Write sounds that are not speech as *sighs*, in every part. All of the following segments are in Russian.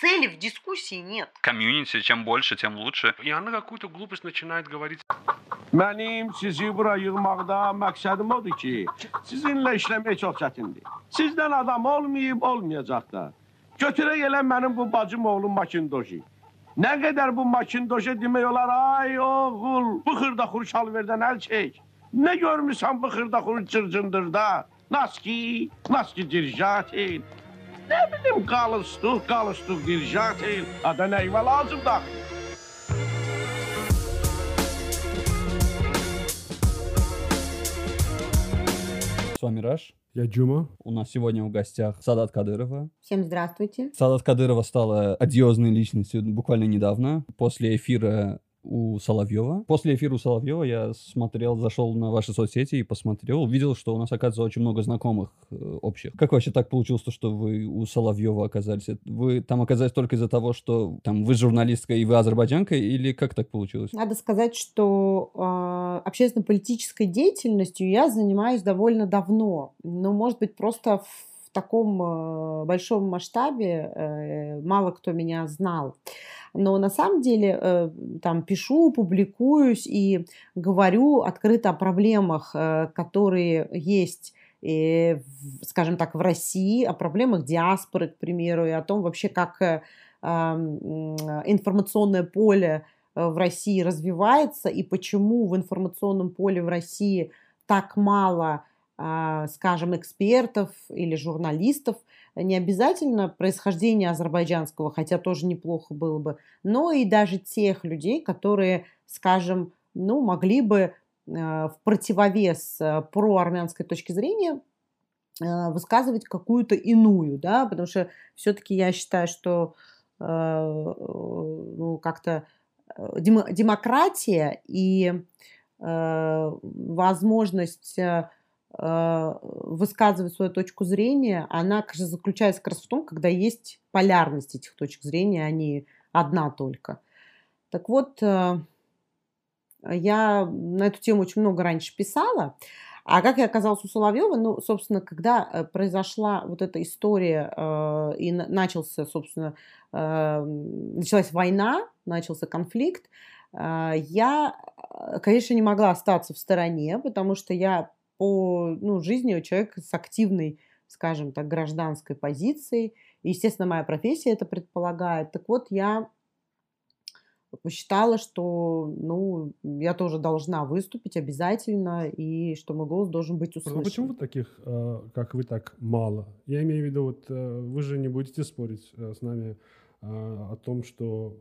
цели в дискуссии нет. Комьюнити, чем больше, тем лучше. И она какую-то глупость начинает говорить. Mənim sizi bura yığmaqda məqsədim odur ki, sizinlə işləmək çox çətindir. Sizdən adam olmayıb, olmayacaq da. Götürək elə mənim bu bacım oğlum Makindoji. Nə qədər bu Makindoji demək olar, ay oğul, bu xırda xuru şalverdən əl çək. Nə görmüsən bu xırda xuru cırcındırda? Naski, naski dirjatil. Nə bilim, qalıstuq, qalıstuq dirjatil. Ada nəyvə lazım da? С вами Раш. Я Джума. У нас сегодня в гостях Садат Кадырова. Всем здравствуйте. Садат Кадырова стала одиозной личностью буквально недавно, после эфира у Соловьева. После эфира у Соловьева я смотрел, зашел на ваши соцсети и посмотрел, увидел, что у нас, оказывается, очень много знакомых э, общих. Как вообще так получилось, что вы у Соловьева оказались? Вы там оказались только из-за того, что там вы журналистка и вы азербайджанка, или как так получилось? Надо сказать, что э, общественно-политической деятельностью я занимаюсь довольно давно. Но, может быть, просто в таком э, большом масштабе э, мало кто меня знал. Но на самом деле э, там пишу, публикуюсь и говорю открыто о проблемах, э, которые есть и, скажем так, в России, о проблемах диаспоры, к примеру, и о том вообще, как э, информационное поле в России развивается и почему в информационном поле в России так мало, скажем, экспертов или журналистов, не обязательно происхождение азербайджанского, хотя тоже неплохо было бы, но и даже тех людей, которые, скажем, ну, могли бы э, в противовес э, проармянской точки зрения э, высказывать какую-то иную, да, потому что все-таки я считаю, что ну, как-то демократия и возможность высказывать свою точку зрения, она, конечно, заключается как раз в том, когда есть полярность этих точек зрения, а не одна только. Так вот, э, я на эту тему очень много раньше писала. А как я оказалась у Соловьева? Ну, собственно, когда э, произошла вот эта история и начался, собственно, началась война, начался конфликт, я, конечно, не могла остаться в стороне, потому что я по ну, жизни человека с активной, скажем так, гражданской позицией. И, естественно, моя профессия это предполагает. Так вот, я посчитала, что ну, я тоже должна выступить обязательно, и что мой голос должен быть услышан. А почему таких, э, как вы, так мало? Я имею в виду, вот э, вы же не будете спорить э, с нами о том, что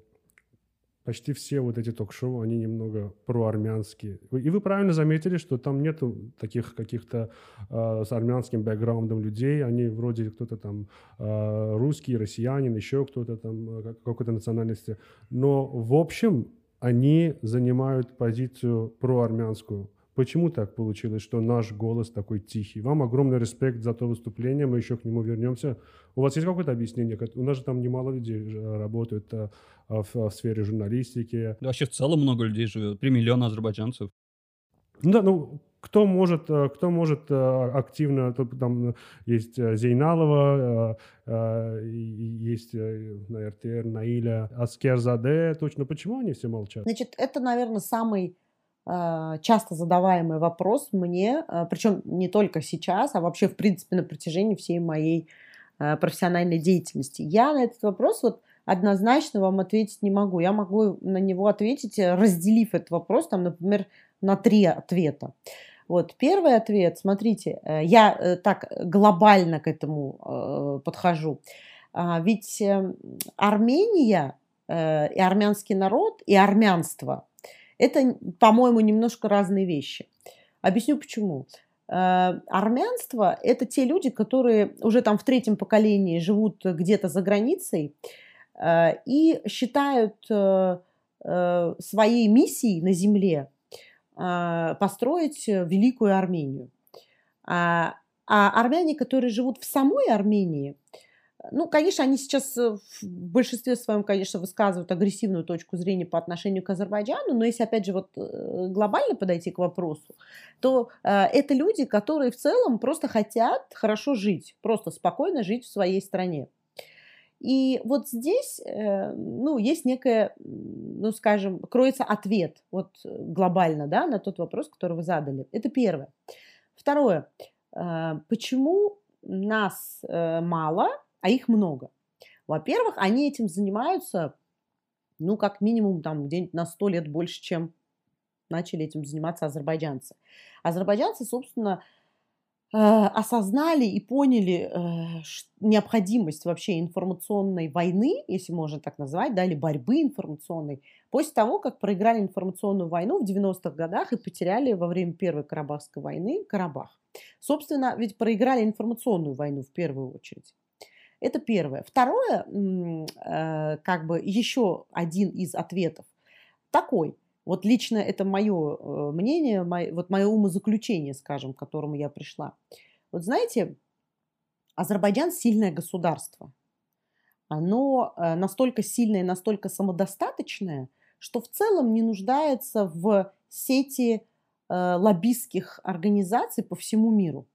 почти все вот эти ток-шоу, они немного проармянские. И вы правильно заметили, что там нету таких каких-то э, с армянским бэкграундом людей. Они вроде кто-то там э, русский, россиянин, еще кто-то там э, какой-то национальности. Но в общем они занимают позицию проармянскую. Почему так получилось, что наш голос такой тихий? Вам огромный респект за то выступление, мы еще к нему вернемся. У вас есть какое-то объяснение? У нас же там немало людей работают а, в, в сфере журналистики. Да, вообще в целом много людей живет, 3 миллиона азербайджанцев. Ну да, ну кто может, э, кто может э, активно, там есть э, Зейналова, есть на РТР Наиля Аскерзаде, точно почему они все молчат? Значит, это, наверное, самый часто задаваемый вопрос мне, а, причем не только сейчас, а вообще, в принципе, на протяжении всей моей а, профессиональной деятельности. Я на этот вопрос вот однозначно вам ответить не могу. Я могу на него ответить, э, разделив этот вопрос, там, например, на три ответа. Вот первый ответ, смотрите, э, я э, так глобально к этому подхожу. Ведь Армения и армянский народ, и армянство – это, по-моему, немножко разные вещи. Объясню почему. Э, армянство – это те люди, которые уже там в третьем поколении живут где-то за границей э, и считают э, своей миссией на земле построить великую Армению. А, а армяне, которые живут в самой Армении – ну, конечно, они сейчас э, в большинстве своем, конечно, высказывают агрессивную точку зрения по отношению к Азербайджану, но если, опять же, вот э, глобально подойти к вопросу, то э, это люди, которые в целом просто хотят хорошо жить, просто спокойно жить в своей стране. И вот здесь, э, ну, есть некая, ну, скажем, кроется ответ вот глобально, да, на тот вопрос, который вы задали. Это первое. Второе. Э, почему нас э, мало, а их много? Во-первых, они этим занимаются, ну, как минимум, там, где-нибудь на сто лет больше, чем начали этим заниматься азербайджанцы. Азербайджанцы, собственно, э, осознали и поняли э, необходимость вообще информационной войны, если можно так назвать, да, или борьбы информационной, после того, как проиграли информационную войну в 90-х годах и потеряли во время Первой Карабахской войны Карабах. Собственно, ведь проиграли информационную войну в первую очередь. Это первое. Второе, э, как бы еще один из ответов такой – вот лично это мое э, мнение, вот мое умозаключение, скажем, к которому я пришла. Вот знаете, Азербайджан сильное государство. Оно э, настолько сильное, настолько самодостаточное, что в целом не нуждается в сети лоббистских организаций по всему миру.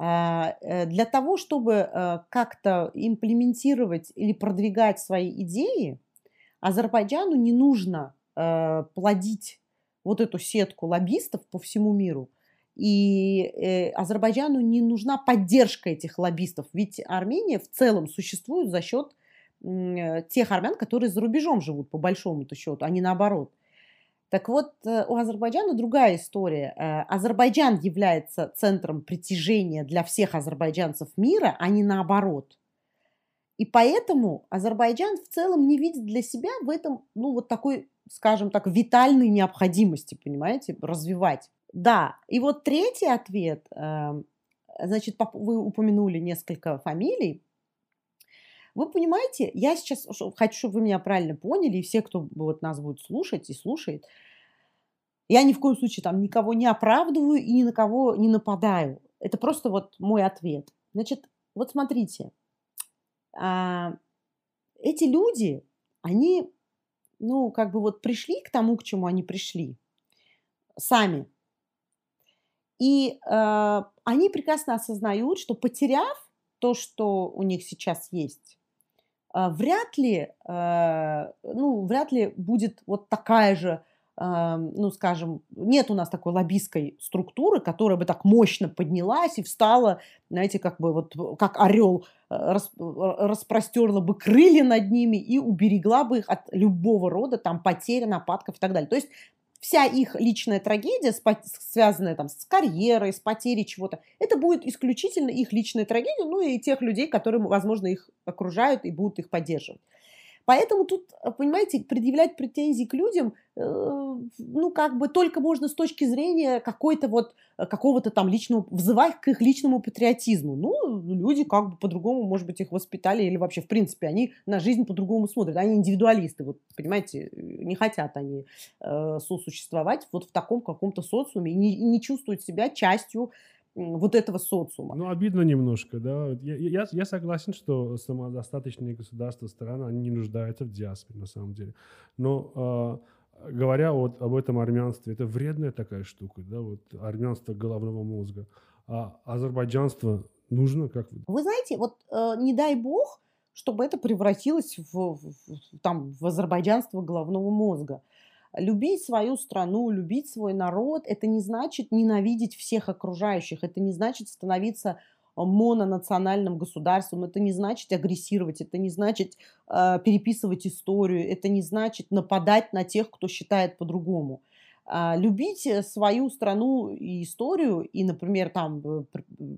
А, для того, чтобы как-то имплементировать или продвигать свои идеи, Азербайджану не нужно э, плодить вот эту сетку лоббистов по всему миру. И э, Азербайджану не нужна поддержка этих лоббистов, ведь Армения в целом существует за счет э, тех армян, которые за рубежом живут, по большому-то счету, а не наоборот. Так вот, э, у Азербайджана другая история. Э, Азербайджан является центром притяжения для всех азербайджанцев мира, а не наоборот. И поэтому Азербайджан в целом не видит для себя в этом, ну, вот такой скажем так, витальной необходимости, понимаете, развивать. Да, и вот третий ответ, эм, значит, вы упомянули несколько фамилий. Вы понимаете, я сейчас хочу, чтобы вы меня правильно поняли, и все, кто вот нас будет слушать и слушает, я ни в коем случае там никого не оправдываю и ни на кого не нападаю. Это просто вот мой ответ. Значит, вот смотрите, а, эти люди, они ну, как бы вот пришли к тому, к чему они пришли сами. И э, они прекрасно осознают, что потеряв то, что у них сейчас есть, вряд ли, э, ну, вряд ли будет вот такая же ну, скажем, нет у нас такой лоббистской структуры, которая бы так мощно поднялась и встала, знаете, как бы вот как орел рас, распростерла бы крылья над ними и уберегла бы их от любого рода там потерь, нападков и так далее. То есть вся их личная трагедия, связанная там с карьерой, с потерей чего-то, это будет исключительно их личная трагедия, ну и тех людей, которые, возможно, их окружают и будут их поддерживать. Поэтому тут, э, понимаете, предъявлять претензии к людям, э, ну, как бы только можно с точки зрения какой-то вот, э, какого-то там личного, взывать к их личному патриотизму. Ну, люди как бы по-другому, может быть, их воспитали или вообще, в принципе, они на жизнь по-другому смотрят. Они индивидуалисты, вот, понимаете, не хотят они э, сосуществовать вот в таком каком-то социуме и не, и не чувствуют себя частью вот этого социума. Ну, обидно немножко, да. Я, я, я согласен, что самодостаточные государства, страны, они не нуждаются в диаспоре, на самом деле. Но э, говоря вот об этом армянстве, это вредная такая штука, да, вот армянство головного мозга. А азербайджанство нужно как Вы знаете, вот э, не дай бог, чтобы это превратилось в, в, в, там, в азербайджанство головного мозга. Любить свою страну, любить свой народ, это не значит ненавидеть всех окружающих, это не значит становиться э, мононациональным государством, это не значит агрессировать, это не значит э, переписывать историю, это не значит нападать на тех, кто считает по-другому. Э, любить свою страну и историю и, например, там э,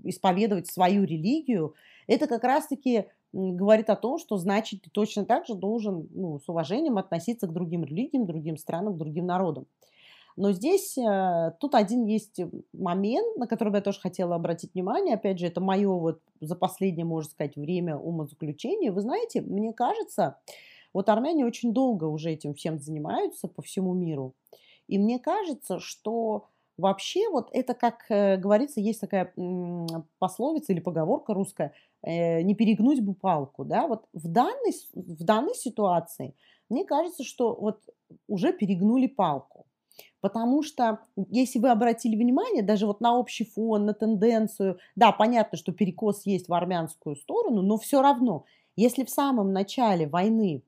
исповедовать свою религию, это как раз-таки говорит о том, что значит ты точно так же должен ну, с уважением относиться к другим религиям, другим странам, другим народам. Но здесь э, тут один есть момент, на который я тоже хотела обратить внимание. Опять же, это мое вот за последнее, можно сказать, время умозаключения. Вы знаете, мне кажется, вот армяне очень долго уже этим всем занимаются по всему миру. И мне кажется, что Вообще, вот это, как э, говорится, есть такая пословица или поговорка русская, э, не перегнуть бы палку, да, вот в данной, в данной ситуации мне кажется, что вот уже перегнули палку. Потому что, если вы обратили внимание, даже вот на общий фон, на тенденцию, да, понятно, что перекос есть в армянскую сторону, но все равно Если в самом начале войны,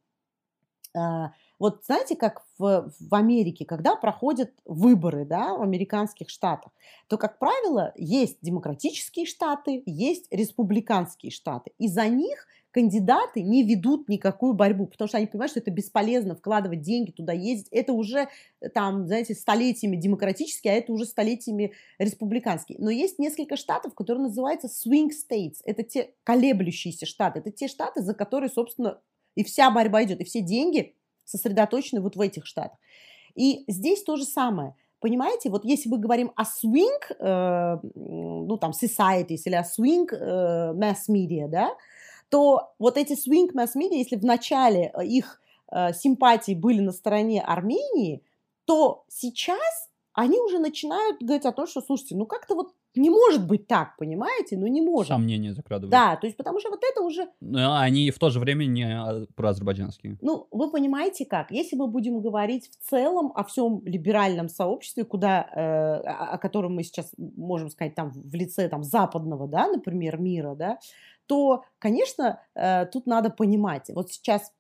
а, вот знаете, как в, в Америке, когда проходят выборы да, в американских штатах, то, как правило, есть демократические штаты, есть республиканские штаты. И за них кандидаты не ведут никакую борьбу, потому что они понимают, что это бесполезно вкладывать деньги туда, ездить. Это уже э, там, знаете, столетиями демократические, а это уже столетиями республиканские. Но есть несколько штатов, которые называются swing states. Это те колеблющиеся штаты. Это те штаты, за которые, собственно, и вся борьба идет, и все деньги сосредоточены вот в этих штатах. И здесь то же самое. Понимаете, вот если мы говорим о swing, э, ну там societies или о swing э, mass media, да, то вот эти swing mass media, если в начале э, их э, симпатии были на стороне Армении, то сейчас они уже начинают говорить о том, что, слушайте, ну как-то вот не может быть так, понимаете? Ну не может. Сомнения закрадывают. Да, то есть потому что вот это уже... Но они в то же время не а, проазербайджанские. Ну, вы понимаете как? Если мы будем говорить в целом о всем либеральном сообществе, куда, э, о, котором мы сейчас можем сказать там в лице там западного, да, например, мира, да, то, конечно, э, тут надо понимать. Вот сейчас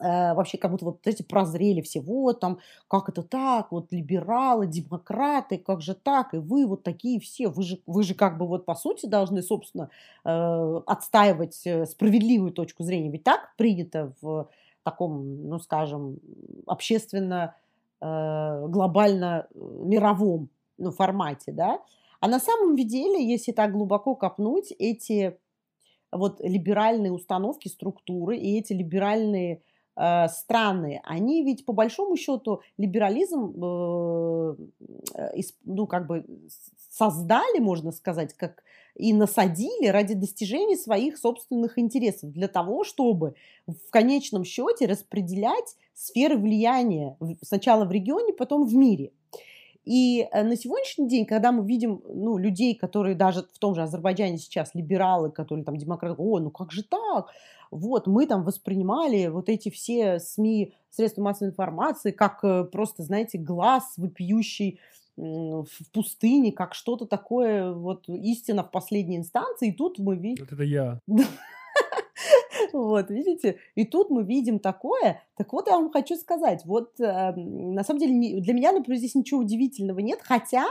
вообще как будто вот эти прозрели все, вот там, как это так, вот либералы, демократы, как же так, и вы вот такие все, вы же, вы же как бы вот по сути должны, собственно, э, отстаивать справедливую точку зрения, ведь так принято в таком, ну, скажем, общественно, глобально мировом ну, формате, да, а на самом деле, если так глубоко копнуть, эти вот либеральные установки, структуры и эти либеральные э, страны, они ведь по большому счету либерализм, э, э, ну как бы создали, можно сказать, как и насадили ради достижения своих собственных интересов для того, чтобы в конечном счете распределять сферы влияния сначала в регионе, потом в мире. И э, на сегодняшний день, когда мы видим ну, людей, которые даже в том же Азербайджане сейчас либералы, которые там демократы, о, ну как же так? Вот, мы там воспринимали вот эти все СМИ, средства массовой информации, как э, просто, знаете, глаз вопиющий в пустыне, как что-то такое, вот истина в последней инстанции, и тут мы видим... Вот это я. *laughs* Вот, видите? И тут мы видим такое. Так вот, я вам хочу сказать, вот э, на самом деле для меня, например, здесь ничего удивительного нет, хотя,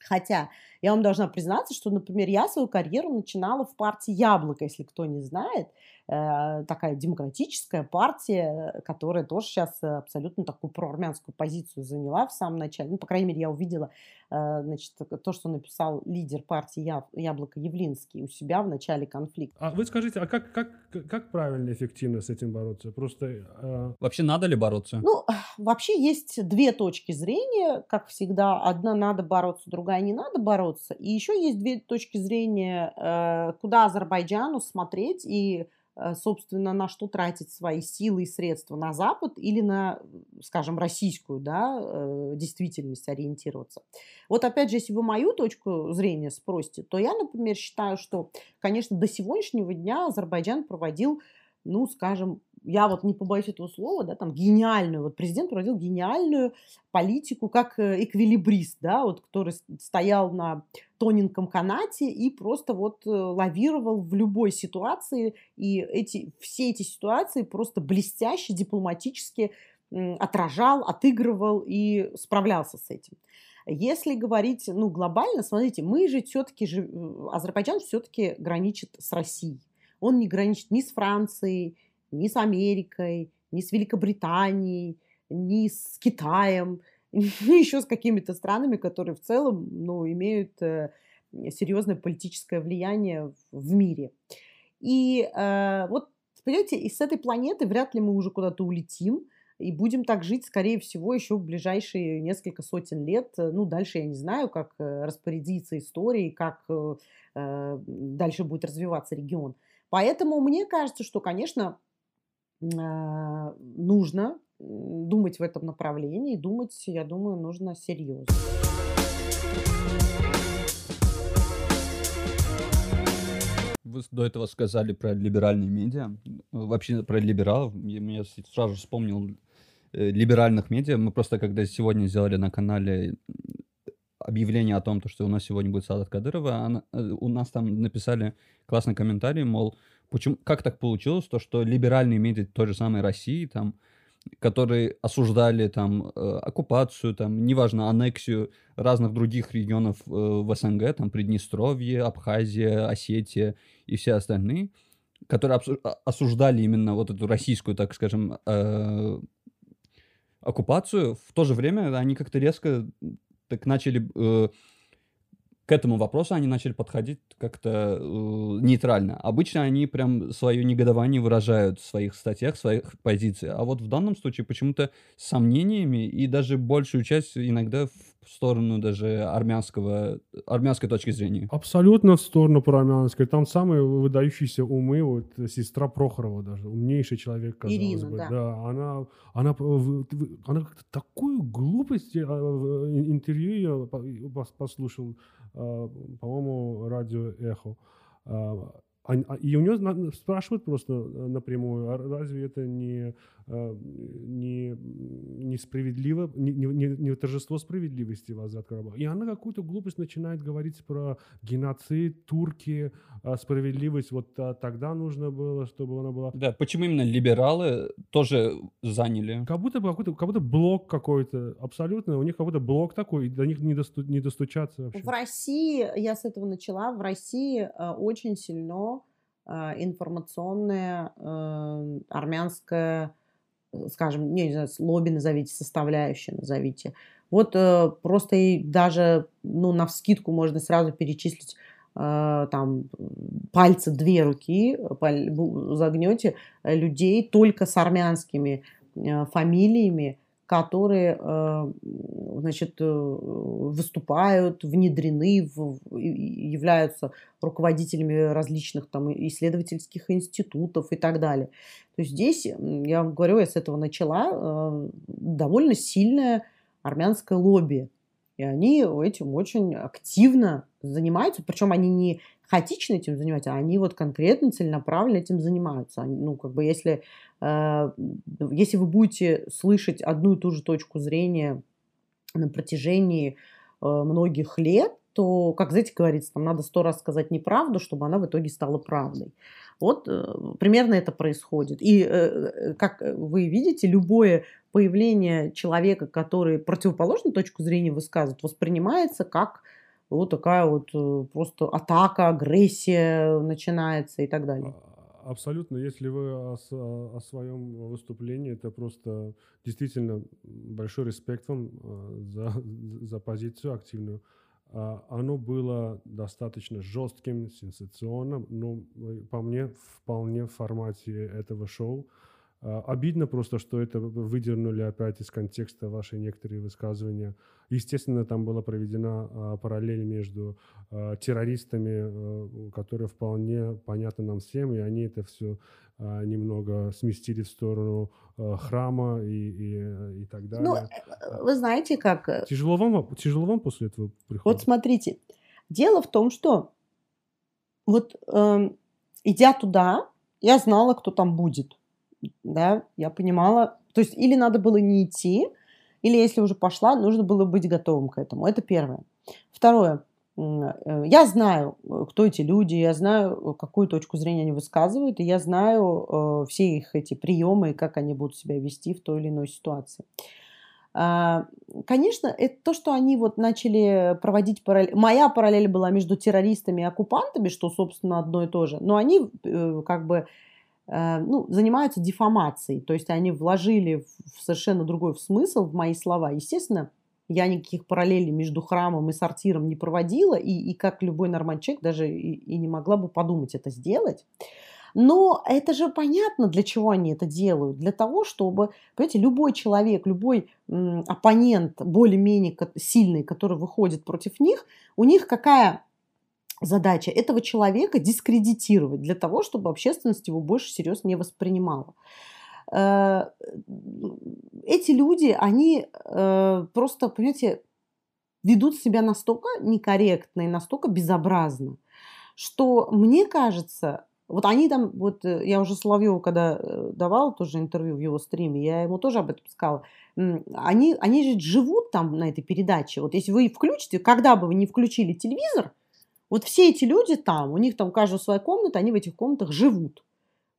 хотя я вам должна признаться, что, например, я свою карьеру начинала в партии «Яблоко», если кто не знает. Э, такая демократическая партия, которая тоже сейчас абсолютно такую проармянскую позицию заняла в самом начале. Ну, по крайней мере, я увидела э, значит, то, что написал лидер партии «Яблоко» Явлинский у себя в начале конфликта. А вы скажите, а как, как, как правильно, эффективно с этим бороться? Просто... Э... Вообще надо ли бороться? Ну, *sighs* вообще есть две точки зрения, как всегда. Одна надо бороться, другая не надо бороться. И еще есть две точки зрения, э, куда Азербайджану смотреть и Э, собственно, на что тратить свои силы и средства, на Запад или на, скажем, российскую да, э, действительность ориентироваться. Вот опять же, если вы мою точку зрения спросите, то я, например, считаю, что, конечно, до сегодняшнего дня Азербайджан проводил ну, скажем, я вот не побоюсь этого слова, да, там гениальную, вот президент проводил гениальную политику как э, эквилибрист, да, вот, который стоял на тоненьком канате и просто вот э, лавировал в любой ситуации, и эти, все эти ситуации просто блестяще, дипломатически отражал, отыгрывал и справлялся с этим. Если говорить, ну, глобально, смотрите, мы же все-таки, Азербайджан все-таки граничит с Россией. Он не граничит ни с Францией, ни с Америкой, ни с Великобританией, ни с Китаем, *laughs* ни еще с какими-то странами, которые в целом ну, имеют э, серьезное политическое влияние в мире. И э, вот, понимаете, из этой планеты вряд ли мы уже куда-то улетим, и будем так жить, скорее всего, еще в ближайшие несколько сотен лет. Ну, дальше я не знаю, как э, распорядиться историей, как э, э, дальше будет развиваться регион. Поэтому мне кажется, что, конечно, нужно думать в этом направлении. Думать, я думаю, нужно серьезно. Вы до этого сказали про либеральные медиа, вообще про либералов. Я сразу же вспомнил э, либеральных медиа. Мы просто когда сегодня сделали на канале объявление о том, то, что у нас сегодня будет Садат Кадырова, она- э, у нас там написали классный комментарий, мол, почему, как так получилось, то, что либеральные медиа той же самой России, там, которые осуждали там э, оккупацию, там, неважно, аннексию разных других регионов э, в СНГ, там, Приднестровье, Абхазия, Осетия и все остальные, которые а- осуждали именно вот эту российскую, так скажем, оккупацию, в то же время они как-то резко так начали э, к этому вопросу они начали подходить как-то э, нейтрально. Обычно они прям свое негодование выражают в своих статьях, в своих позициях. А вот в данном случае почему-то с сомнениями и даже большую часть иногда в сторону даже армянского, армянской точки зрения. Абсолютно в сторону проармянской. Там самые выдающиеся умы, вот э, сестра Прохорова даже, умнейший человек, казалось Ирина, бы. да. она, она, в- в- она как-то такую глупость, я, э, в ин- интервью пос- послушал, э, по-моему, радио «Эхо». А, а- И у нее спрашивают просто э, напрямую, а разве это не, э, не, несправедливо, не, не, не- не торжество справедливости возврат Карабаха? И она какую-то глупость начинает говорить про геноцид, турки, а, справедливость. Вот а, тогда нужно было, чтобы она была... Да, почему именно либералы тоже заняли? Как будто бы какой-то, как будто блок какой-то, абсолютно. У них как будто блок такой, и до них не, досту- не достучаться вообще. В России, я с этого начала, в России очень сильно информационная э, армянская, скажем, не знаю, лобби назовите, составляющая назовите. Вот э, просто и даже, ну, на вскидку можно сразу перечислить э, там пальцы две руки, э, паль- загнете э, людей только с армянскими э, фамилиями, которые, э, значит, э, выступают, внедрены, являются руководителями различных там исследовательских институтов и так далее. То есть здесь, я вам говорю, я с этого начала, э, довольно сильное армянское лобби. И они этим очень активно занимаются, причем они не хаотично этим занимаются, а они вот конкретно, целенаправленно этим занимаются. Ну, как бы если, э, если вы будете слышать одну и ту же точку зрения на протяжении э, многих лет, то, как, знаете, говорится, там надо сто раз сказать неправду, чтобы она в итоге стала правдой. Вот э, примерно это происходит. И, э, э, как вы видите, любое появление человека, который противоположную точку зрения высказывает, воспринимается как вот такая вот э, просто атака, агрессия начинается и так далее. А- Абсолютно. Если вы о, о своем выступлении, это просто действительно большой респект вам э, за, *laughs* за позицию активную. А, Оно было достаточно жестким, сенсационным, но э, по мне вполне в формате этого шоу. А, Обидно просто, что это вы- выдернули опять из контекста ваши некоторые высказывания. Естественно, там была проведена а, параллель между а, террористами, э, которые вполне понятны нам всем, и они это все немного сместили в сторону э, храма и, и, и так Ну, далее. э, вы знаете, как э, Тяжело вам, тяжело вам после этого приходит? Вот смотрите, дело в том, что вот эм, идя туда, я знала, кто там будет, да, я понимала, то есть или надо было не идти, или если уже пошла, нужно было быть готовым к этому. Это первое. Второе. э, Я знаю, э, кто эти люди, я знаю, э, какую точку зрения они высказывают, и я знаю все их эти приемы и как они будут себя вести в той или иной ситуации. А, Конечно, это то, что они вот начали проводить параллель. Моя параллель была между террористами и оккупантами, что, собственно, одно и то же. Но они как бы ну, занимаются дефамацией. То есть они вложили в совершенно другой смысл в мои слова. Естественно, я никаких параллелей между храмом и сортиром не проводила, и, и как любой нормальный человек даже и, и не могла бы подумать это сделать. Но это же понятно, для чего они это делают. Для того, чтобы, понимаете, любой человек, любой оппонент более-менее сильный, который выходит против них, у них какая задача? Этого человека дискредитировать для того, чтобы общественность его больше всерьез не воспринимала. Э, Эти люди, они э, просто, понимаете, ведут себя настолько некорректно и настолько безобразно, что, мне кажется, Вот они там, вот э, я уже Соловьеву, когда давала тоже интервью в его стриме, я ему тоже об этом сказала. Они, они же живут там на этой передаче. Вот если вы включите, когда бы вы не включили телевизор, вот все эти люди там, у них там у своя комната, они в этих комнатах живут.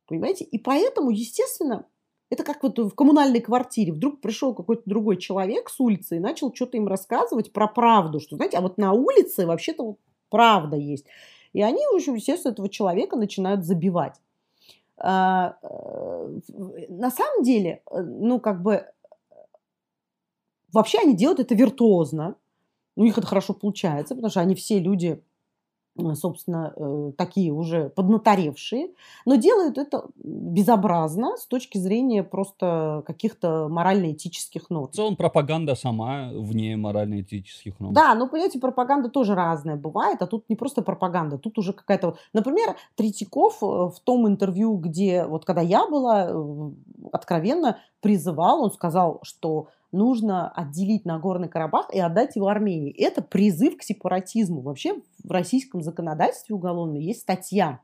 Понимаете? И поэтому, естественно, это как вот в коммунальной квартире. Вдруг пришел какой-то другой человек с улицы и начал что-то им рассказывать про правду, что, знаете, а вот на улице вообще-то вот правда есть. И они, в общем, естественно, этого человека начинают забивать. А, э, На самом деле, ну, как бы, вообще они делают это виртуозно. У них это хорошо получается, потому что они все люди, собственно, э, такие уже поднаторевшие, но делают это безобразно с точки зрения просто каких-то морально-этических норм. В целом пропаганда сама вне морально-этических норм. Да, ну, понимаете, пропаганда тоже разная бывает, а тут не просто пропаганда, тут уже какая-то... Например, Третьяков э, в том интервью, где, вот когда я была, э, откровенно призывал, он сказал, что нужно отделить Нагорный Карабах и отдать его Армении. Это призыв к сепаратизму. Вообще в российском законодательстве уголовном есть статья,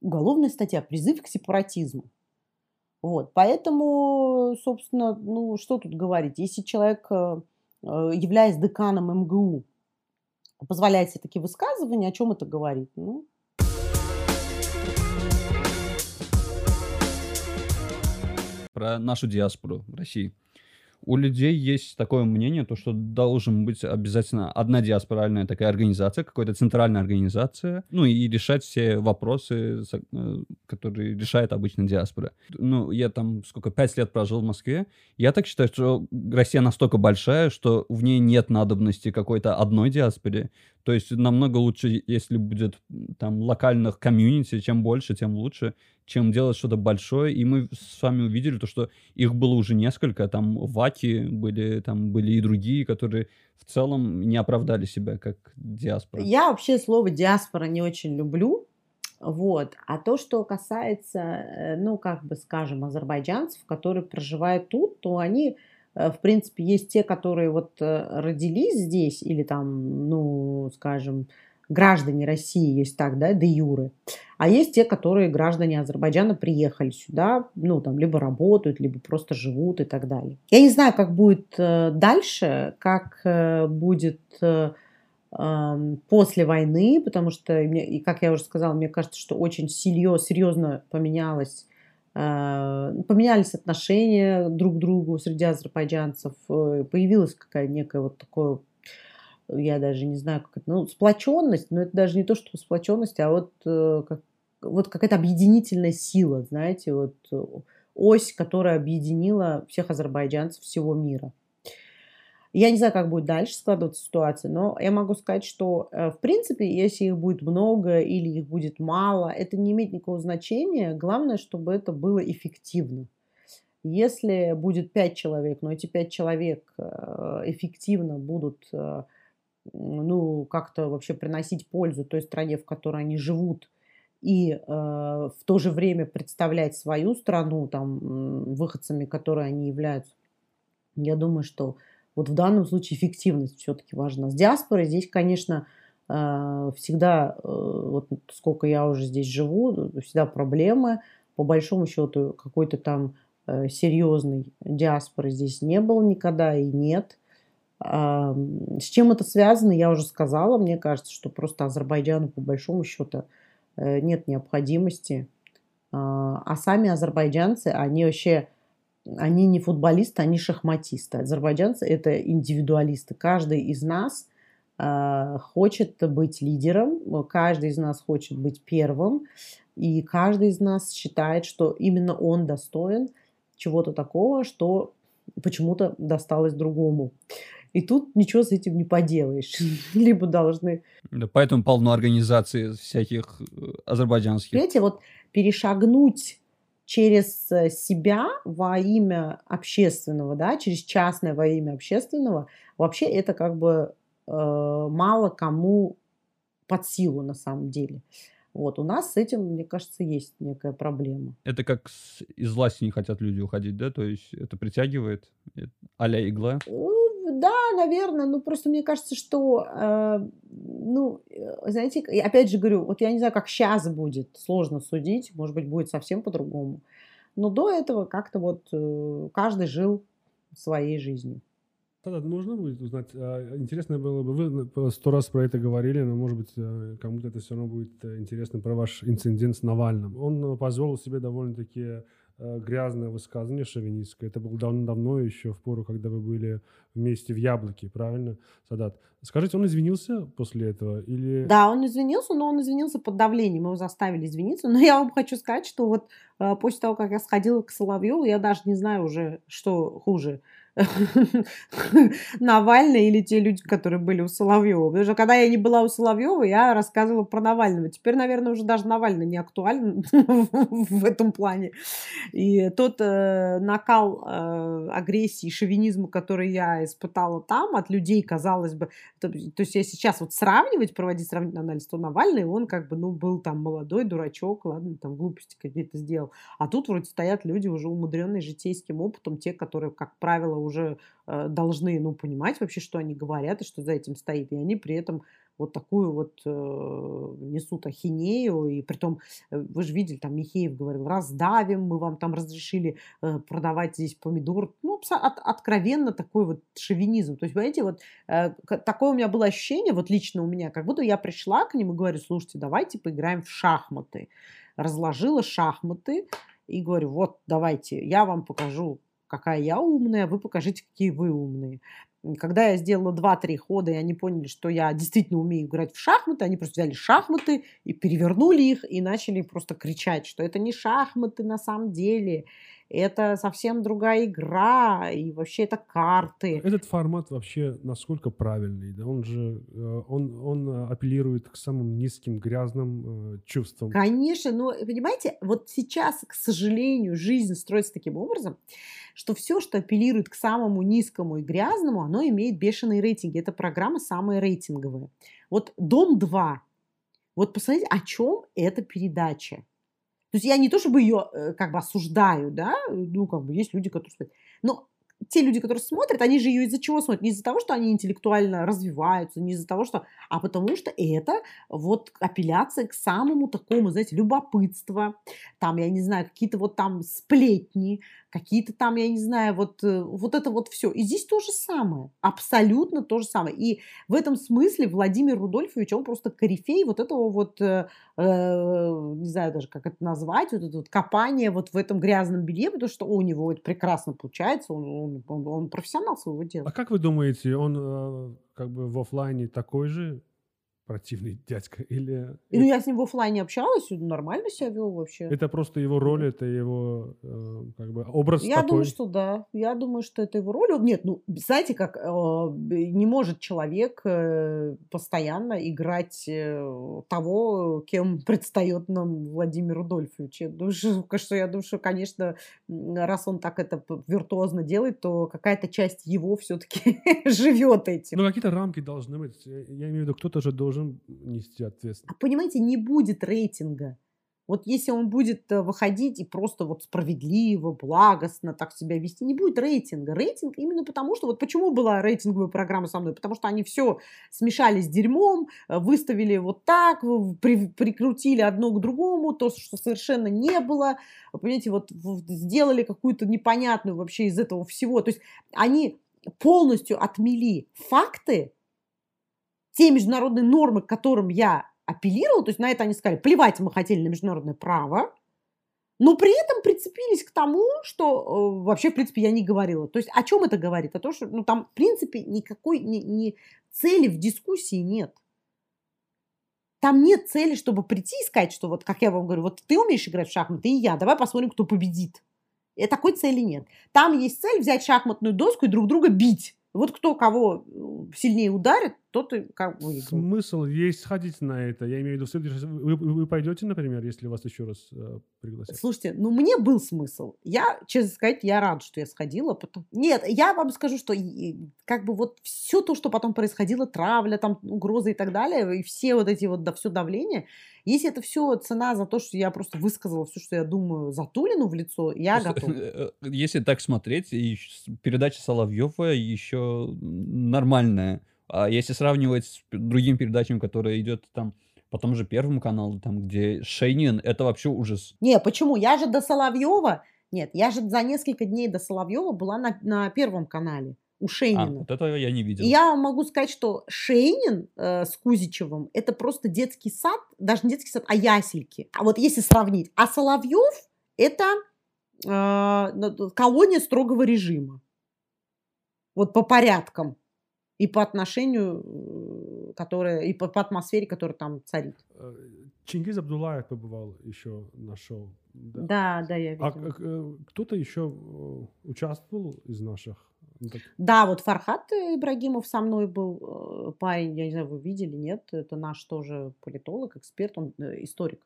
уголовная статья «Призыв к сепаратизму». Вот, поэтому, собственно, ну, что тут говорить, если человек, э, э, являясь деканом МГУ, позволяет себе такие высказывания, о чем это говорит? Ну, Про нашу диаспору в России. У людей есть такое мнение, то, что должен быть обязательно одна диаспоральная такая организация, какая-то центральная организация, ну и решать все вопросы, э, которые решает обычно диаспора. Ну, я там сколько, пять лет прожил в Москве, я так считаю, что Россия настолько большая, что в ней нет надобности какой-то одной диаспоре. То есть намного лучше, если будет там локальных комьюнити, чем больше, тем лучше, чем делать что-то большое. И мы с вами увидели то, что их было уже несколько. Там ваки были, там были и другие, которые в целом не оправдали себя как диаспора. Я вообще слово диаспора не очень люблю. Вот. А то, что касается, э, ну, как бы скажем, азербайджанцев, которые проживают тут, то они, в принципе, есть те, которые вот э, родились здесь, или там, ну, скажем, граждане России, есть так, да, де юры. А есть те, которые граждане Азербайджана приехали сюда, ну, там, либо работают, либо просто живут и так далее. Я не знаю, как будет э, дальше, как э, будет э, ам, после войны, потому что, и как я уже сказала, мне кажется, что очень серьез- серьезно поменялось, э, поменялись отношения друг к другу среди азербайджанцев, э, появилась какая некая вот такое, я даже не знаю, как это, ну, сплоченность, но это даже не то, что сплоченность, а вот, э, как, вот какая-то объединительная сила, знаете, вот э, ось, которая объединила всех азербайджанцев всего мира. Я не знаю, как будет дальше складываться ситуация, но я могу сказать, что, э, в принципе, если их будет много или их будет мало, это не имеет никакого значения. Главное, чтобы это было эффективно. Если будет пять человек, но эти пять человек э, эффективно будут э, ну, как-то вообще приносить пользу той стране, в которой они живут, и э, в то же время представлять свою страну там выходцами, которые они являются, я думаю, что вот в данном случае эффективность все-таки важна. С диаспорой здесь, конечно, э, всегда, э, вот сколько я уже здесь живу, всегда проблемы. По большому счету, какой-то там э, серьезной диаспоры здесь не было никогда и нет. С чем это связано, я уже сказала. Мне кажется, что просто Азербайджану, по большому счету, нет необходимости. А а сами азербайджанцы, они вообще они не футболисты, они шахматисты. Азербайджанцы– это индивидуалисты. Каждый из нас а, хочет быть лидером, каждый из нас хочет быть первым, и каждый из нас считает, что именно он достоин чего-то такого, что почему-то досталось другому. И тут ничего с этим не поделаешь. *laughs* Либо должны Да, поэтому полно организаций всяких э, азербайджанских. Понимаете, вот перешагнуть через э, себя во имя общественного, да, через частное во имя общественного, вообще это как бы э, мало кому под силу на самом деле. Вот у нас с этим, мне кажется, есть некая проблема. Это как с- из власти не хотят люди уходить, да? То есть это притягивает, э, а-ля игла. Ну, да, наверное, ну просто мне кажется, что, э, ну, э, знаете, опять же говорю, вот я не знаю, как сейчас будет, сложно судить, может быть, будет совсем по-другому. Но до этого как-то вот э, каждый жил своей жизнью. Да, да, нужно будет узнать. А, Интересно было бы, вы э, сто раз про это говорили, но, может быть, э, кому-то это все равно будет э, интересно про ваш инцидент с Навальным. Он позволил себе довольно-таки грязное высказывание шовинистское. Это было давно-давно еще, в пору, когда вы были вместе в Яблоке, правильно, Садат? Скажите, он извинился после этого или... Да, он извинился, но он извинился под давлением, его заставили извиниться. Но *laughs* я вам хочу сказать, что вот э, после того, как я сходила к Соловьеву, я даже не знаю уже, что хуже. *laughs* Навальный или те люди, которые были у Соловьева. Потому что когда я не была у Соловьева, я рассказывала про Навального. Теперь, наверное, уже даже Навальный не актуален *laughs* в этом плане. И тот э, накал э, агрессии, шовинизма, который я испытала там от людей, казалось бы, то, то есть я сейчас вот сравнивать, проводить сравнительный анализ, то Навальный, он как бы, ну, был там молодой дурачок, ладно, там глупости какие-то сделал. А тут вроде стоят люди уже умудренные житейским опытом, те, которые, как правило, уже э, должны, ну, понимать вообще, что они говорят и что за этим стоит. И они при этом вот такую вот э, несут ахинею, и притом, э, вы же видели, там Михеев говорил, раздавим, мы вам там разрешили э, продавать здесь помидор. Ну, от- откровенно такой вот шовинизм. То есть, понимаете, вот э, такое у меня было ощущение, вот лично у меня, как будто я пришла к ним и говорю, слушайте, давайте поиграем в шахматы. Разложила шахматы и говорю, вот, давайте, я вам покажу, какая я умная, вы покажите, какие вы умные. Когда я сделала 2-3 хода, и они поняли, что я действительно умею играть в шахматы, они просто взяли шахматы и перевернули их, и начали просто кричать, что это не шахматы на самом деле, это совсем другая игра, и вообще это карты. Этот формат вообще насколько правильный? Да? Он же э, он, он э, апеллирует к самым низким, грязным э, чувствам. Конечно, но понимаете, вот сейчас, к сожалению, жизнь строится таким образом, что все, что апеллирует к самому низкому и грязному, оно имеет бешеные рейтинги. Эта программа самая рейтинговая. Вот «Дом 2». Вот посмотрите, о чем эта передача. То есть я не то чтобы ее э, как бы осуждаю, да, ну как бы есть люди, которые. Но те люди, которые смотрят, они же ее из-за чего смотрят? Не из-за того, что они интеллектуально развиваются, не из-за того, что... А потому что это вот апелляция к самому такому, знаете, любопытство, там, я не знаю, какие-то вот там сплетни, какие-то там, я не знаю, вот, э, вот это вот все. И здесь то же самое, абсолютно то же самое. И в этом смысле Владимир Рудольфович, он просто корифей вот этого вот, э, не знаю даже, как это назвать, вот это вот копание вот в этом грязном белье, потому что у него это прекрасно получается, он, он, он- он профессионал своего дела. А как вы думаете, он э, как бы в оффлайне такой же противный дядька? Или ну, я с ним в оффлайне общалась, нормально себя вел вообще. это просто его роль, это его э, как бы образ Я такой? думаю, что да. Я думаю, что это его роль. Нет, ну, знаете, как э, не может человек э, постоянно играть э, того, кем предстает нам Владимир Рудольфович. Я думаю, что, *laughs* я думаю, что, конечно, раз он так это виртуозно делает, то какая-то часть его все-таки *laughs* живет этим. Ну, какие-то рамки должны быть. Я имею в виду, кто-то же должен нести ответственность. А понимаете, не будет рейтинга. Вот если он будет э, выходить и просто вот справедливо, благостно так себя вести, не будет рейтинга. Рейтинг именно потому, что вот почему была рейтинговая программа со мной? Потому что они все смешали с дерьмом, э, выставили вот так, при- прикрутили одно к другому, то, что совершенно не было. Понимаете, вот сделали какую-то непонятную вообще из этого всего. То есть они полностью отмели факты, те международные нормы, к которым я апеллировала, то есть на это они сказали, плевать мы хотели на международное право, но при этом прицепились к тому, что э, вообще, в принципе, я не говорила. То есть о чем это говорит? О том, что ну, там, в принципе, никакой ни, ни цели в дискуссии нет. Там нет цели, чтобы прийти и сказать, что вот, как я вам говорю, вот ты умеешь играть в шахматы, и я, давай посмотрим, кто победит. И такой цели нет. Там есть цель взять шахматную доску и друг друга бить. Вот кто кого э, сильнее ударит, тот и как выиграл. Смысл есть сходить на это. Я имею в виду, в следующий раз вы, вы- пойдете, например, если вас еще раз э, пригласят? Слушайте, ну мне был смысл. Я, честно сказать, я рад, что я сходила. потом- Нет, я вам скажу, что как бы вот все то, что потом происходило, травля, там угрозы и так далее, и все вот эти вот, да, все давление, если это все цена за то, что я просто высказала все, что я думаю, Затулину в лицо, я Просто, готова. э, Если так смотреть, передача Соловьева еще нормальная. А если сравнивать с другими передачами, которые идет там по тому же Первому каналу, там, где Шейнин, это вообще ужас. Не, почему? Я же до Соловьева, нет, я же за несколько дней до Соловьева была на, на Первом канале у А, Шейнина. вот этого я не видел. И я могу сказать, что Шейнин э, с Кузичевым это просто детский сад, даже не детский сад, а ясельки. А вот если сравнить, а Соловьев это э, колония строгого режима. Вот по порядкам и по отношению, э, которое, и по, по атмосфере, которая там царит. Э, Чингиз Абдулаев побывал еще на шоу. Да. Да, да, я А видела. э, кто-то еще участвовал из наших? Ну, Да, вот Фархат Ибрагимов со мной был парень, я не знаю, вы видели, нет? Это наш тоже политолог, эксперт, он историк. Э,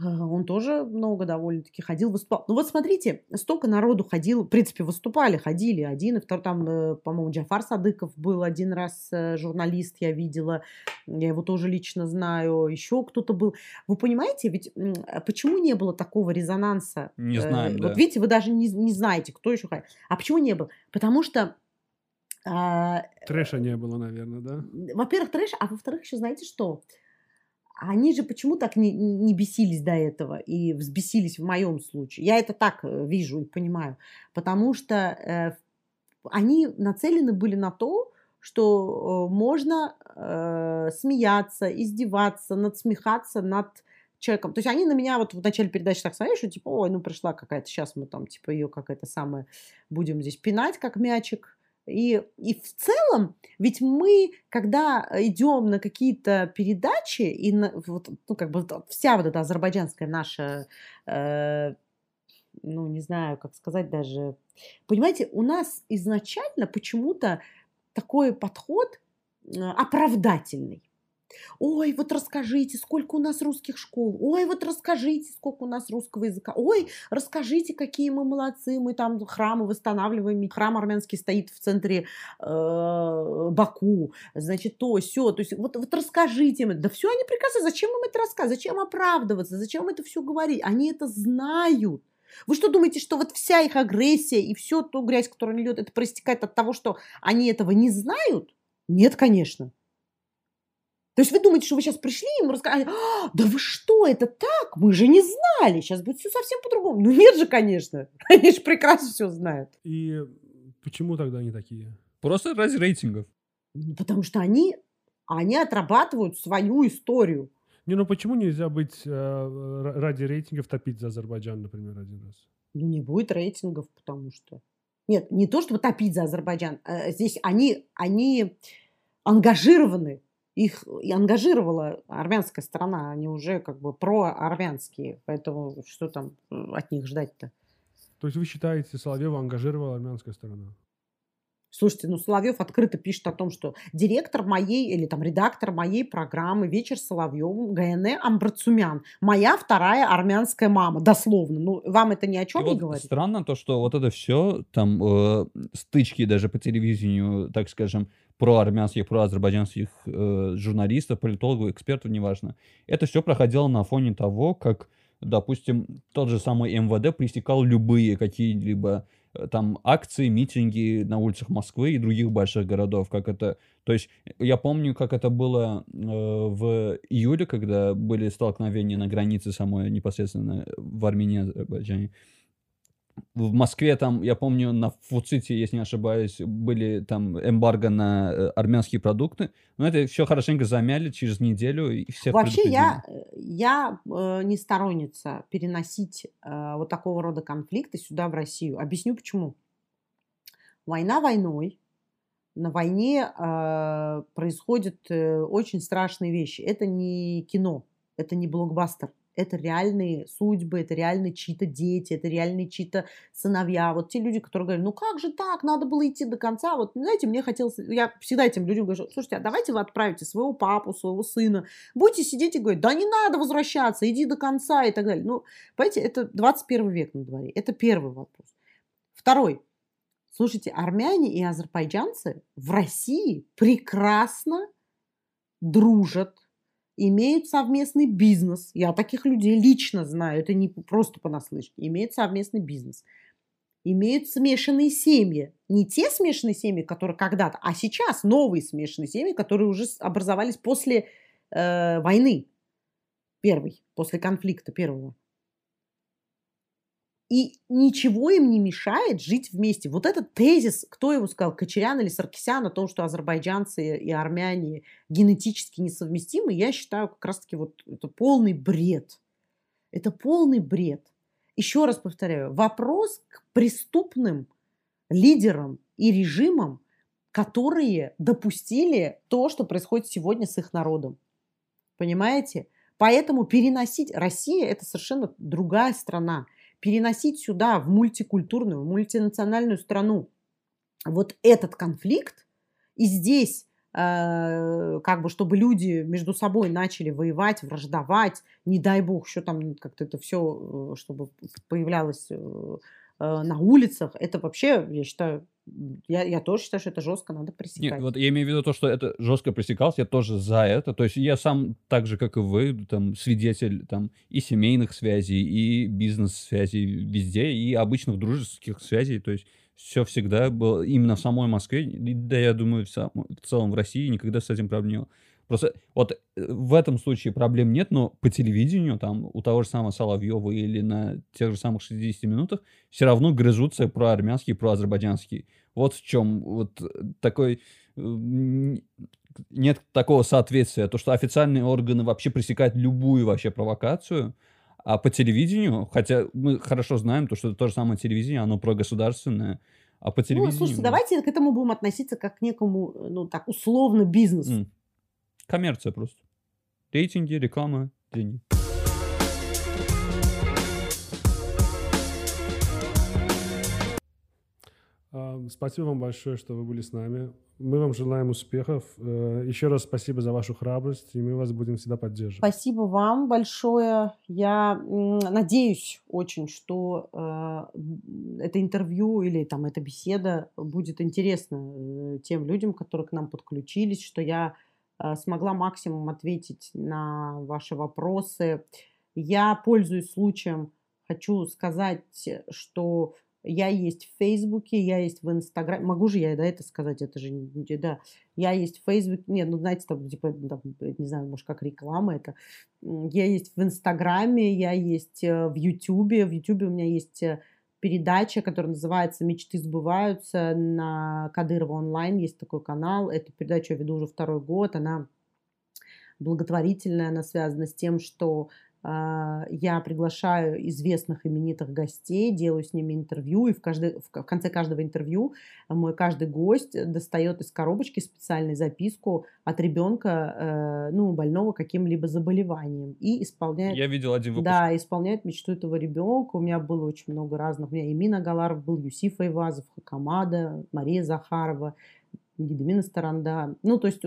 Он тоже много довольно-таки ходил, выступал. Ну вот смотрите, столько народу ходил, в принципе, выступали, ходили. Один и второй, там, э, по-моему, Джафар Садыков был один раз э, журналист, я видела. Я его тоже лично знаю. Еще кто-то был. Вы понимаете, ведь а почему не было такого резонанса? Не Э, да. Вот видите, вы даже не, не знаете, кто еще ходил. А почему не было? Потому что а, трэша не было, наверное, да? во-первых, трэш, а во-вторых, еще знаете что? Они же почему так не, не бесились до этого и взбесились в моем случае? Я это так э, вижу и понимаю. Потому что э, они нацелены были на то, что э, можно э, смеяться, издеваться, надсмехаться над человеком. То есть они на меня вот в начале передачи так смотрели, что типа, ой, ну пришла какая-то, сейчас мы там типа ее какая-то самая будем здесь пинать, как мячик. И, и в целом, ведь мы, когда идем на какие-то передачи, и на, вот, ну, как бы вся вот эта азербайджанская наша, э, ну, не знаю, как сказать даже, понимаете, у нас изначально почему-то такой подход э, оправдательный. Ой, вот расскажите, сколько у нас русских школ. Ой, вот расскажите, сколько у нас русского языка. Ой, расскажите, какие мы молодцы. Мы там храмы восстанавливаем. Храм армянский стоит в центре э, Баку. Значит, то, все. То есть вот, вот расскажите. Да все они прекрасно. Зачем им это рассказывать? Зачем оправдываться? Зачем это все говорить? Они это знают. Вы что думаете, что вот вся их агрессия и все ту грязь, которую они льют, это проистекает от того, что они этого не знают? Нет, конечно. То есть вы думаете, что вы сейчас пришли им рассказали, «А, да вы что, это так? Мы же не знали, сейчас будет все совсем по-другому. Ну нет же, конечно. *laughs* Они же прекрасно все знают. И почему тогда они такие? Просто ради рейтингов. Ну, Потому что они, они отрабатывают свою историю. Не, ну почему нельзя быть э, ра- ради рейтингов топить за Азербайджан, например, один раз? Ну не будет рейтингов, потому что... Нет, не то, чтобы топить за Азербайджан. а Здесь они, они ангажированы. Их и ангажировала армянская сторона. Они уже как бы проармянские. Поэтому что там э, от них ждать-то? То есть вы считаете, Соловьева ангажировала армянская сторона? Слушайте, ну Соловьев открыто пишет о том, что директор моей или там редактор моей программы «Вечер с Соловьевым» ГНЭ Амбрацумян. Моя вторая армянская мама, дословно. Ну, вам это ни о И чем не вот говорит? странно то, что вот это все, там, э, стычки даже по телевидению, так скажем, про армянских, про азербайджанских э, журналистов, политологов, экспертов, неважно. Это все проходило на фоне того, как, допустим, тот же самый МВД пресекал любые какие-либо э, там акции, митинги на улицах Москвы и других больших городов, как это... То есть я помню, как это было э, в июле, когда были столкновения на границе самой непосредственно в Армении и Азербайджане в Москве там, я помню, на Фуците, если не ошибаюсь, были там эмбарго на э, армянские продукты. Но это все хорошенько замяли через неделю и всех Вообще я, я э, не сторонница переносить э, вот такого рода конфликты сюда, в Россию. Объясню почему. Война войной. На войне э, происходят очень страшные вещи. Это не кино, это не блокбастер. Это реальные судьбы, это реальные чьи-то дети, это реальные чьи-то сыновья. Вот те люди, которые говорят, ну как же так, надо было идти до конца. Вот, знаете, мне хотелось, я всегда этим людям говорю, слушайте, а давайте вы отправите своего папу, своего сына, будете сидеть и говорить, да не надо возвращаться, иди до конца и так далее. Ну, понимаете, это 21 век на дворе. Это первый вопрос. Второй. Слушайте, армяне и азербайджанцы в России прекрасно дружат, имеют совместный бизнес. Я таких людей лично знаю, это не просто понаслышке. Имеют совместный бизнес. Имеют смешанные семьи. Не те смешанные семьи, которые когда-то, а сейчас новые смешанные семьи, которые уже образовались после э, войны первой, после конфликта первого. И ничего им не мешает жить вместе. Вот этот тезис, кто его сказал, Кочерян или Саркисян, о том, что азербайджанцы и армяне генетически несовместимы, я считаю как раз-таки вот это полный бред. Это полный бред. Еще раз повторяю, вопрос к преступным лидерам и режимам, которые допустили то, что происходит сегодня с их народом. Понимаете? Поэтому переносить... Россия – это совершенно другая страна переносить сюда, в мультикультурную, мультинациональную страну, вот этот конфликт, и здесь э, как бы, чтобы люди между собой начали воевать, враждовать, не дай бог, еще там как-то это все, э, чтобы появлялось э, на улицах, это вообще, я считаю, я, я тоже считаю, что это жестко надо пресекать. Нет, вот я имею в виду то, что это жестко пресекалось, я тоже за это. То есть я сам, так же, как и вы, там, свидетель там, и семейных связей, и бизнес-связей везде, и обычных дружеских связей. То есть все всегда было именно в самой Москве, да я думаю, в, сам, в целом в России никогда с этим проблем не было. Просто вот э, в этом случае проблем нет, но по телевидению, там, у того же самого Соловьева или на тех же самых 60 минутах все равно грызутся про армянский, про азербайджанский. Вот в чем вот такой нет такого соответствия. То, что официальные органы вообще пресекают любую вообще провокацию, а по телевидению, хотя мы хорошо знаем, то, что то же самое телевидение, оно прогосударственное, а по телевидению... Ну, слушайте, давайте к этому будем относиться как к некому, ну, так, условно бизнесу. Mm. Коммерция просто. Рейтинги, реклама, деньги. Спасибо вам большое, что вы были с нами. Мы вам желаем успехов. Э, Еще раз спасибо за вашу храбрость, и мы вас будем всегда поддерживать. Спасибо вам большое. Я надеюсь очень, что э, это интервью или там эта беседа будет интересна э, тем людям, которые к нам подключились, что я смогла максимум ответить на ваши вопросы. Я пользуюсь случаем, хочу сказать, что я есть в Фейсбуке, я есть в Инстаграме. Могу же я да, это сказать? Это же не да. Я есть в Фейсбуке. Нет, ну знаете, там, типа, там, не знаю, может, как реклама это. Я есть в Инстаграме, я есть э, в Ютубе. В Ютубе у меня есть э, передача, которая называется «Мечты сбываются» на Кадырова онлайн. Есть такой канал. Эту передачу я веду уже второй год. Она благотворительная, она связана с тем, что я приглашаю известных именитых гостей, делаю с ними интервью, и в, каждой, в конце каждого интервью мой каждый гость достает из коробочки специальную записку от ребенка, э, ну, больного каким-либо заболеванием, и исполняет... Я видел один выпуск. Да, исполняет мечту этого ребенка. У меня было очень много разных. У меня Имина Галаров был, Юсиф Айвазов, Хакамада, Мария Захарова, Гидемина Старанда. Ну, то есть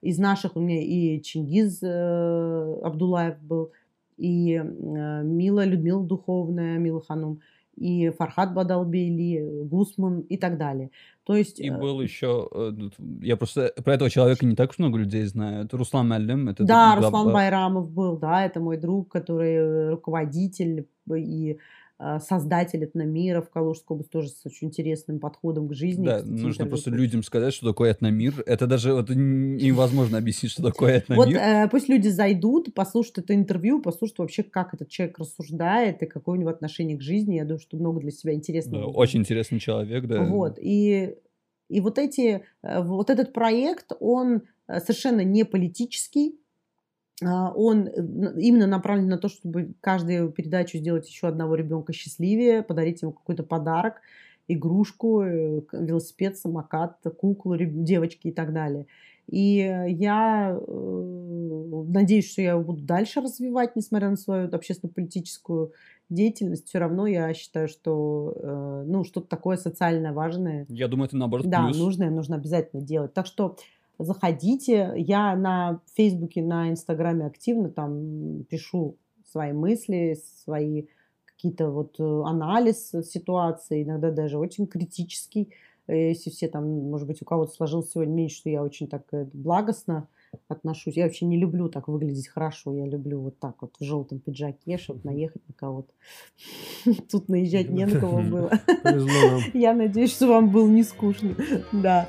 из наших у меня и Чингиз э, Абдулаев был, и э, Мила Людмила Духовная, Мила Ханум, и Фархат Бадалбейли, Гусман и так далее. То есть... И э, был еще... Э, я просто про этого человека не так уж много людей знаю. Это Руслан Мэллем. Это да, Руслан Байрамов был, да, это мой друг, который руководитель и создатель этномира в Калужской области, тоже с очень интересным подходом к жизни. Да, нужно просто людям сказать, что такое этномир. Это даже вот невозможно объяснить, что такое *laughs* этномир. Вот э, пусть люди зайдут, послушают это интервью, послушают вообще, как этот человек рассуждает и какое у него отношение к жизни. Я думаю, что много для себя интересного. Да, очень интересный человек, да. Вот, и, и вот эти, э, вот этот проект, он э, совершенно не политический, а, он э, именно направлен на то, чтобы каждую передачу сделать еще одного ребенка счастливее, подарить ему какой-то подарок, игрушку, э, велосипед, самокат, куклу, девочки и так далее. И я э, надеюсь, что я его буду дальше развивать, несмотря на свою общественно-политическую деятельность. Все равно я считаю, что ну, что-то такое социально важное. Я думаю, это наоборот Да, плюс. нужное нужно обязательно делать. Так что заходите. Я на Фейсбуке, на Инстаграме активно там пишу свои мысли, свои какие-то вот э, анализ ситуации, иногда даже очень критический. Э, Если все там, может быть, у кого-то сложилось сегодня мнение, что я очень так э, благостно отношусь. Я вообще не люблю так выглядеть хорошо. Я люблю вот так вот в желтом пиджаке, чтобы наехать на кого-то. *laughs* Тут наезжать не на кого было. *laughs* Я надеюсь, что вам было не скучно. Да.